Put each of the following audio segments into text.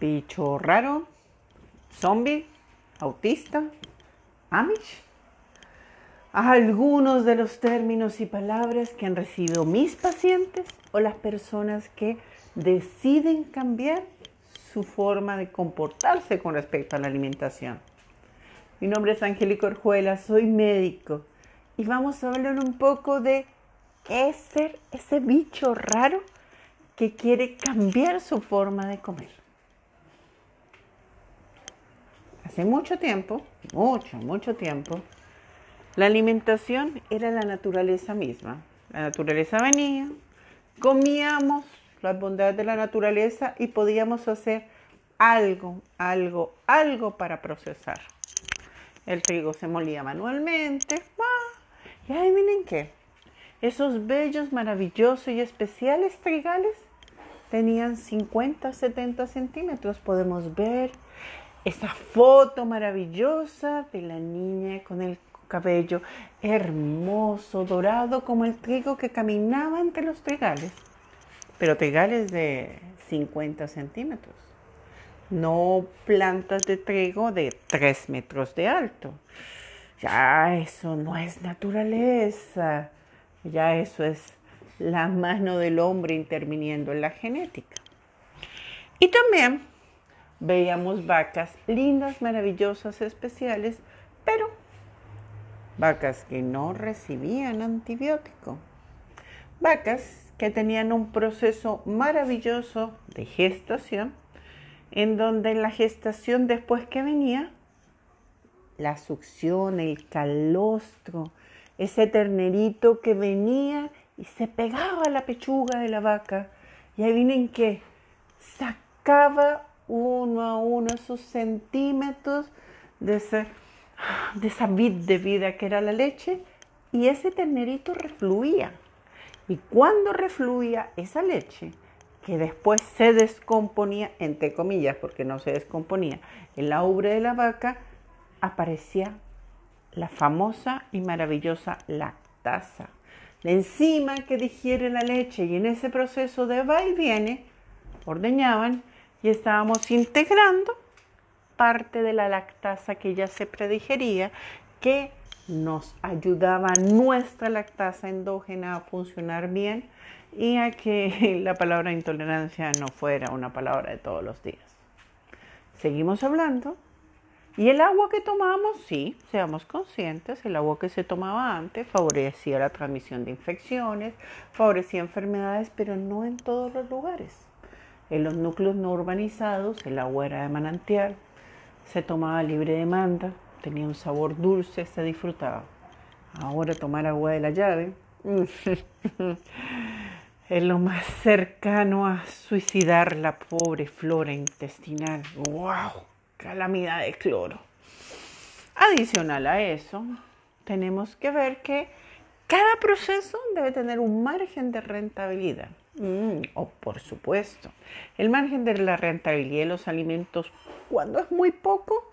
bicho raro, zombie, autista, amish. Algunos de los términos y palabras que han recibido mis pacientes o las personas que deciden cambiar su forma de comportarse con respecto a la alimentación. Mi nombre es Angélica Orjuela, soy médico y vamos a hablar un poco de qué es ser ese bicho raro que quiere cambiar su forma de comer. Hace mucho tiempo, mucho, mucho tiempo, la alimentación era la naturaleza misma. La naturaleza venía, comíamos las bondades de la naturaleza y podíamos hacer algo, algo, algo para procesar. El trigo se molía manualmente. y ahí miren qué. Esos bellos, maravillosos y especiales trigales tenían 50, 70 centímetros. Podemos ver esa foto maravillosa de la niña con el cabello hermoso, dorado, como el trigo que caminaba entre los trigales. Pero trigales de 50 centímetros. No plantas de trigo de 3 metros de alto. Ya eso no es naturaleza. Ya eso es la mano del hombre interviniendo en la genética. Y también veíamos vacas lindas, maravillosas, especiales, pero vacas que no recibían antibiótico, vacas que tenían un proceso maravilloso de gestación, en donde la gestación después que venía, la succión, el calostro, ese ternerito que venía y se pegaba a la pechuga de la vaca, y ahí vienen que sacaba uno a uno esos centímetros de esa vid de vida que era la leche y ese ternerito refluía. Y cuando refluía esa leche, que después se descomponía, entre comillas, porque no se descomponía, en la ubre de la vaca, aparecía la famosa y maravillosa lactasa. La enzima que digiere la leche y en ese proceso de va y viene, ordeñaban y estábamos integrando parte de la lactasa que ya se predigería que nos ayudaba nuestra lactasa endógena a funcionar bien y a que la palabra intolerancia no fuera una palabra de todos los días. Seguimos hablando. Y el agua que tomamos, sí, seamos conscientes, el agua que se tomaba antes favorecía la transmisión de infecciones, favorecía enfermedades, pero no en todos los lugares. En los núcleos no urbanizados el agua era de manantial, se tomaba libre demanda, tenía un sabor dulce, se disfrutaba. Ahora tomar agua de la llave es lo más cercano a suicidar la pobre flora intestinal. ¡Wow! Calamidad de cloro. Adicional a eso, tenemos que ver que cada proceso debe tener un margen de rentabilidad. Mm, o por supuesto, el margen de la rentabilidad de los alimentos cuando es muy poco,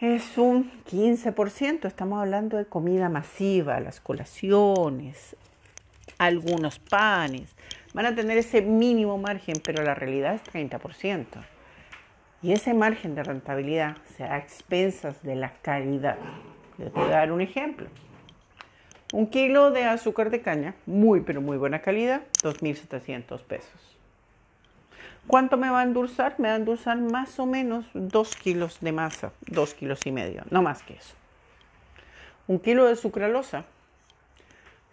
es un 15%. Estamos hablando de comida masiva, las colaciones, algunos panes. Van a tener ese mínimo margen, pero la realidad es 30%. Y ese margen de rentabilidad se a expensas de la calidad. Les voy a dar un ejemplo. Un kilo de azúcar de caña, muy pero muy buena calidad, 2.700 pesos. ¿Cuánto me va a endulzar? Me va a endulzar más o menos 2 kilos de masa, 2 kilos y medio, no más que eso. Un kilo de sucralosa,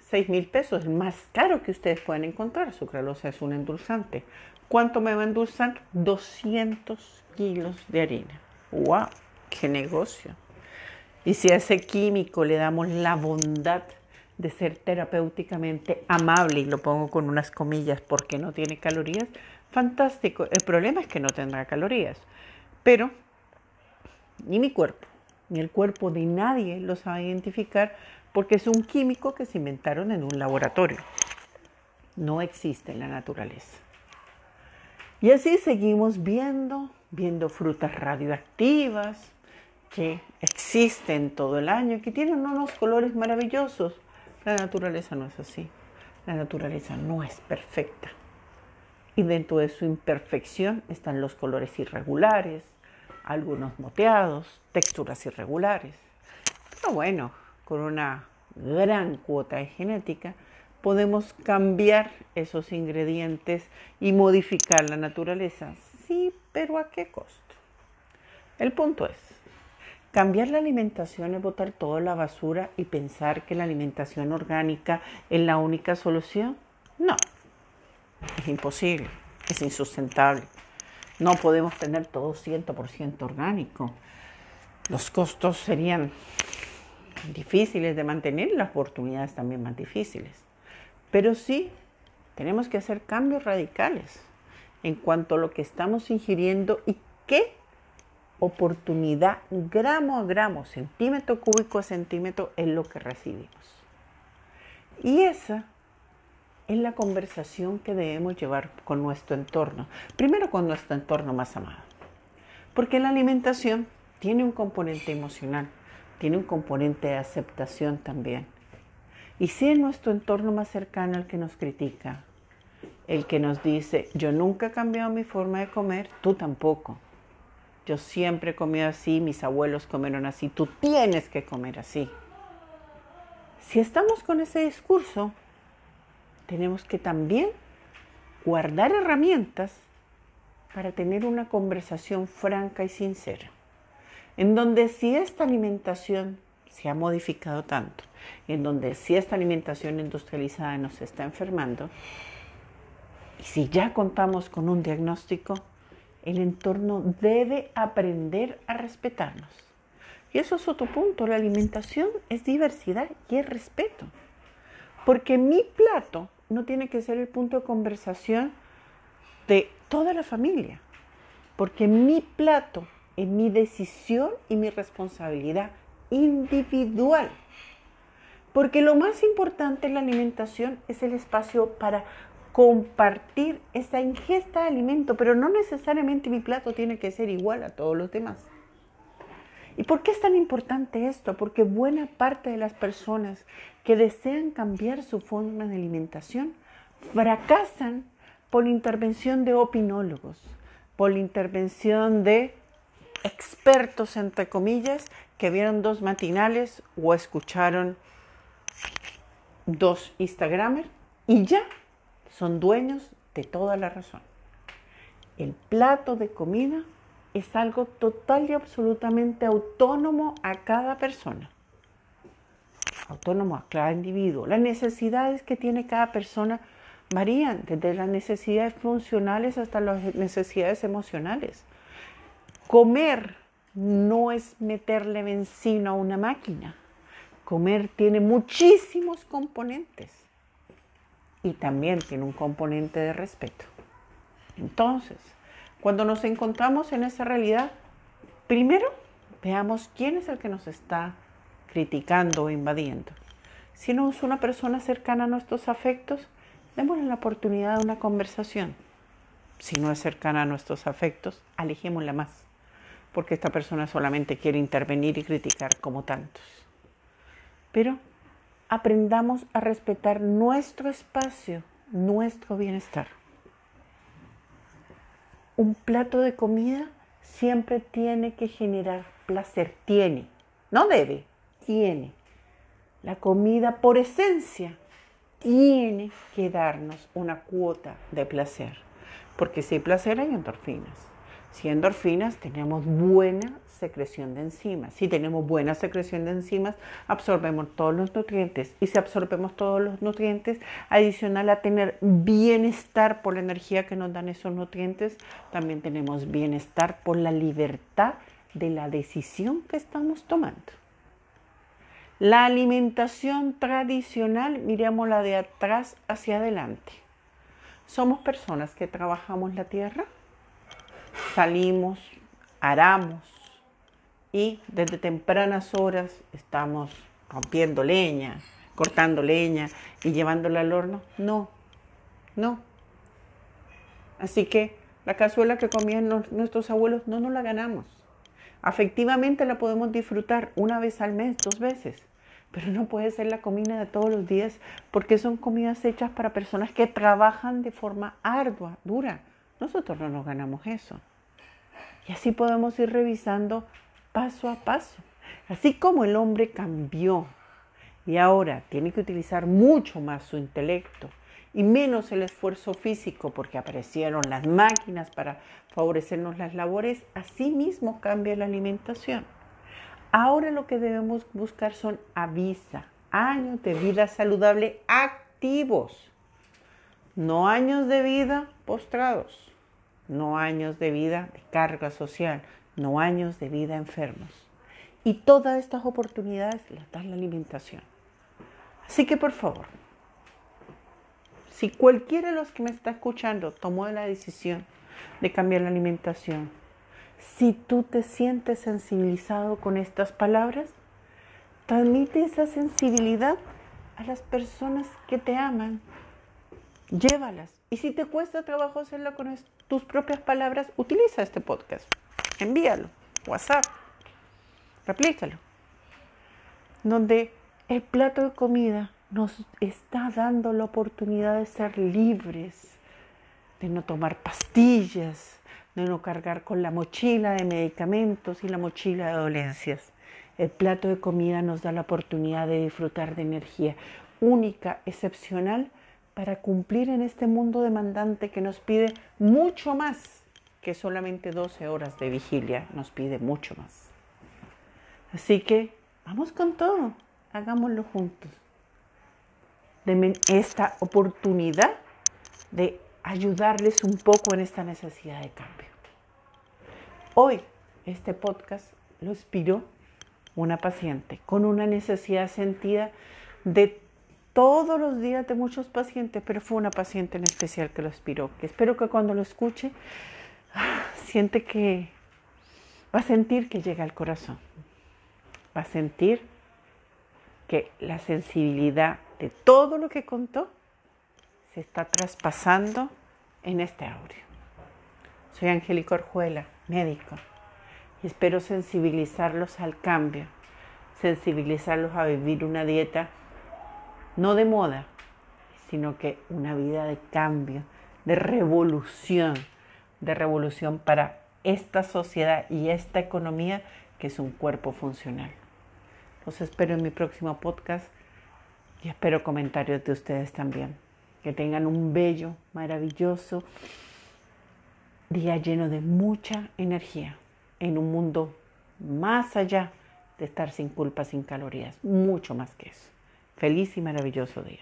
6 mil pesos, el más caro que ustedes pueden encontrar. Sucralosa es un endulzante. ¿Cuánto me va a endulzar? 200 kilos de harina. ¡Wow! ¡Qué negocio! Y si a ese químico le damos la bondad de ser terapéuticamente amable, y lo pongo con unas comillas porque no tiene calorías, fantástico. El problema es que no tendrá calorías, pero ni mi cuerpo, ni el cuerpo de nadie lo sabe identificar porque es un químico que se inventaron en un laboratorio. No existe en la naturaleza. Y así seguimos viendo, viendo frutas radioactivas que existen todo el año, que tienen unos colores maravillosos. La naturaleza no es así. La naturaleza no es perfecta y dentro de su imperfección están los colores irregulares, algunos moteados, texturas irregulares. Pero bueno, con una gran cuota de genética podemos cambiar esos ingredientes y modificar la naturaleza. Sí, pero ¿a qué costo? El punto es, cambiar la alimentación es botar toda la basura y pensar que la alimentación orgánica es la única solución. No, es imposible, es insustentable. No podemos tener todo 100% orgánico. Los costos serían difíciles de mantener, las oportunidades también más difíciles. Pero sí, tenemos que hacer cambios radicales en cuanto a lo que estamos ingiriendo y qué oportunidad gramo a gramo, centímetro cúbico a centímetro es lo que recibimos. Y esa es la conversación que debemos llevar con nuestro entorno. Primero con nuestro entorno más amado. Porque la alimentación tiene un componente emocional, tiene un componente de aceptación también. Y si es nuestro entorno más cercano el que nos critica, el que nos dice, yo nunca he cambiado mi forma de comer, tú tampoco. Yo siempre he así, mis abuelos comieron así, tú tienes que comer así. Si estamos con ese discurso, tenemos que también guardar herramientas para tener una conversación franca y sincera, en donde si esta alimentación se ha modificado tanto, en donde si esta alimentación industrializada nos está enfermando, y si ya contamos con un diagnóstico, el entorno debe aprender a respetarnos. Y eso es otro punto, la alimentación es diversidad y es respeto. Porque mi plato no tiene que ser el punto de conversación de toda la familia, porque mi plato es mi decisión y mi responsabilidad individual. Porque lo más importante en la alimentación es el espacio para compartir esa ingesta de alimento, pero no necesariamente mi plato tiene que ser igual a todos los demás. ¿Y por qué es tan importante esto? Porque buena parte de las personas que desean cambiar su forma de alimentación fracasan por intervención de opinólogos, por intervención de expertos, entre comillas, que vieron dos matinales o escucharon dos Instagramers y ya son dueños de toda la razón. El plato de comida es algo total y absolutamente autónomo a cada persona, autónomo a cada individuo. Las necesidades que tiene cada persona varían desde las necesidades funcionales hasta las necesidades emocionales. Comer no es meterle benzina a una máquina. Comer tiene muchísimos componentes y también tiene un componente de respeto. Entonces, cuando nos encontramos en esa realidad, primero veamos quién es el que nos está criticando o invadiendo. Si no es una persona cercana a nuestros afectos, démosle la oportunidad de una conversación. Si no es cercana a nuestros afectos, alejémosla más, porque esta persona solamente quiere intervenir y criticar como tantos. Pero aprendamos a respetar nuestro espacio, nuestro bienestar. Un plato de comida siempre tiene que generar placer, tiene, no debe, tiene. La comida por esencia tiene que darnos una cuota de placer, porque si hay placer hay endorfinas. Si endorfinas tenemos buena secreción de enzimas. Si tenemos buena secreción de enzimas, absorbemos todos los nutrientes. Y si absorbemos todos los nutrientes, adicional a tener bienestar por la energía que nos dan esos nutrientes, también tenemos bienestar por la libertad de la decisión que estamos tomando. La alimentación tradicional, miremosla de atrás hacia adelante. Somos personas que trabajamos la tierra, salimos, aramos, y desde tempranas horas estamos rompiendo leña, cortando leña y llevándola al horno. No, no. Así que la cazuela que comían nuestros abuelos no nos la ganamos. Afectivamente la podemos disfrutar una vez al mes, dos veces, pero no puede ser la comida de todos los días porque son comidas hechas para personas que trabajan de forma ardua, dura. Nosotros no nos ganamos eso. Y así podemos ir revisando paso a paso. Así como el hombre cambió y ahora tiene que utilizar mucho más su intelecto y menos el esfuerzo físico porque aparecieron las máquinas para favorecernos las labores, así mismo cambia la alimentación. Ahora lo que debemos buscar son avisa, años de vida saludable activos, no años de vida postrados, no años de vida de carga social, no años de vida enfermos. Y todas estas oportunidades las da la alimentación. Así que por favor, si cualquiera de los que me está escuchando tomó la decisión de cambiar la alimentación, si tú te sientes sensibilizado con estas palabras, transmite esa sensibilidad a las personas que te aman. Llévalas. Y si te cuesta trabajo hacerlo con tus propias palabras, utiliza este podcast. Envíalo. WhatsApp. Replícalo. Donde el plato de comida nos está dando la oportunidad de ser libres, de no tomar pastillas, de no cargar con la mochila de medicamentos y la mochila de dolencias. El plato de comida nos da la oportunidad de disfrutar de energía única, excepcional, para cumplir en este mundo demandante que nos pide mucho más que solamente 12 horas de vigilia, nos pide mucho más. Así que vamos con todo, hagámoslo juntos. Denme esta oportunidad de ayudarles un poco en esta necesidad de cambio. Hoy este podcast lo inspiró una paciente con una necesidad sentida de todos los días de muchos pacientes, pero fue una paciente en especial que lo inspiró, que espero que cuando lo escuche siente que va a sentir que llega al corazón, va a sentir que la sensibilidad de todo lo que contó se está traspasando en este audio. Soy Angélica Orjuela, médico, y espero sensibilizarlos al cambio, sensibilizarlos a vivir una dieta no de moda, sino que una vida de cambio, de revolución, de revolución para esta sociedad y esta economía que es un cuerpo funcional. Los espero en mi próximo podcast y espero comentarios de ustedes también. Que tengan un bello, maravilloso día lleno de mucha energía en un mundo más allá de estar sin culpa, sin calorías, mucho más que eso. Feliz y maravilloso día.